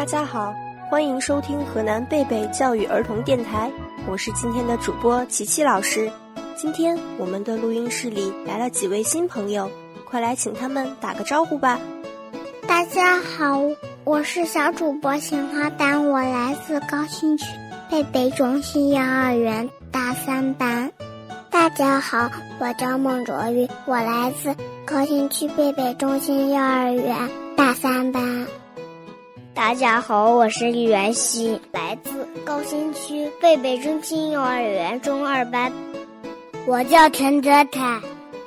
大家好，欢迎收听河南贝贝教育儿童电台，我是今天的主播琪琪老师。今天我们的录音室里来了几位新朋友，快来请他们打个招呼吧。大家好，我是小主播杏花丹，我来自高新区贝贝中心幼儿园大三班。大家好，我叫孟卓玉，我来自高新区贝贝中心幼儿园大三班。大家好，我是李元熙，来自高新区贝贝中心幼儿园中二班。我叫陈泽凯，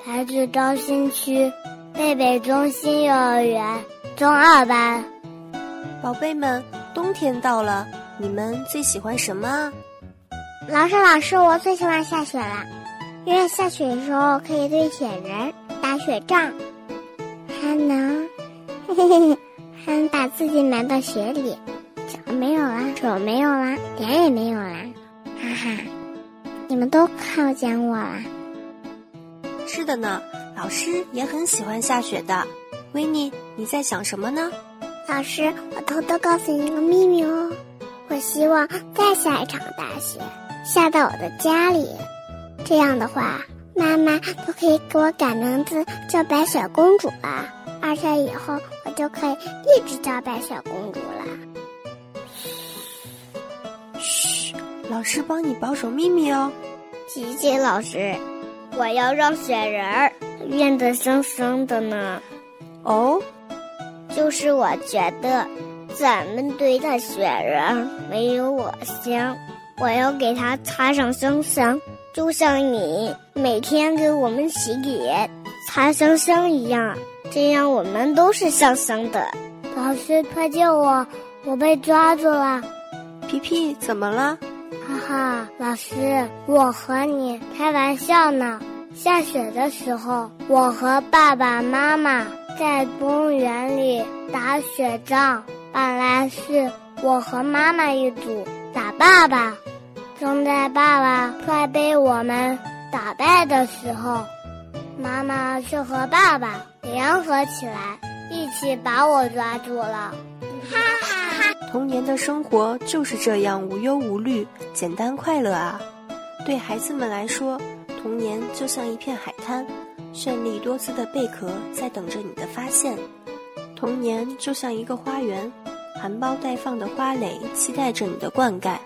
来自高新区贝贝中心幼儿园。中二班，宝贝们，冬天到了，你们最喜欢什么？老师，老师，我最喜欢下雪了，因为下雪的时候可以堆雪人、打雪仗，还能嘿嘿嘿，还能把自己埋到雪里，脚没有啦，手没有啦，脸也没有啦，哈哈！你们都看见我啦？是的呢，老师也很喜欢下雪的。维尼，你在想什么呢？老师，我偷偷告诉你一个秘密哦。我希望再下一场大雪，下到我的家里，这样的话，妈妈都可以给我改名字叫白雪公主了，而且以后我就可以一直叫白雪公主了。嘘，老师帮你保守秘密哦。琪琪老师，我要让雪人儿变得生生的呢。哦，就是我觉得咱们堆的雪人没有我香，我要给它擦上香香，就像你每天给我们洗脸擦香香一样，这样我们都是香香的。老师，快救我！我被抓住了！皮皮，怎么了？哈哈，老师，我和你开玩笑呢。下雪的时候，我和爸爸妈妈。在公园里打雪仗，本来是我和妈妈一组打爸爸，正在爸爸快被我们打败的时候，妈妈却和爸爸联合起来，一起把我抓住了。哈哈哈！童年的生活就是这样无忧无虑、简单快乐啊！对孩子们来说，童年就像一片海滩。绚丽多姿的贝壳在等着你的发现，童年就像一个花园，含苞待放的花蕾期待着你的灌溉。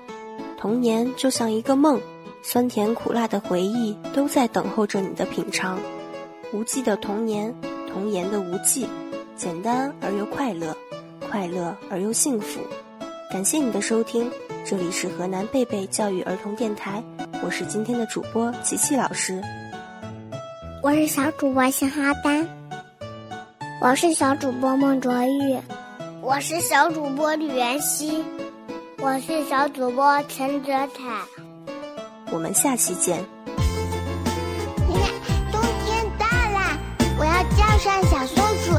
童年就像一个梦，酸甜苦辣的回忆都在等候着你的品尝。无忌的童年，童言的无忌，简单而又快乐，快乐而又幸福。感谢你的收听，这里是河南贝贝教育儿童电台，我是今天的主播琪琪老师。我是小主播杏花丹，我是小主播孟卓玉，我是小主播吕元熙，我是小主播陈泽凯。我们下期见。上小松鼠。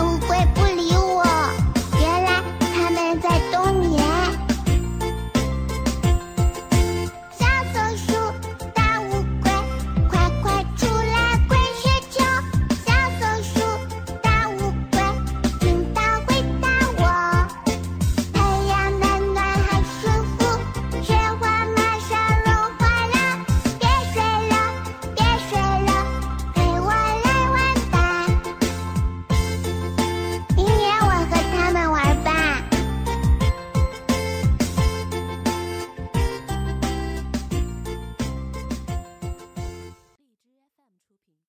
不会不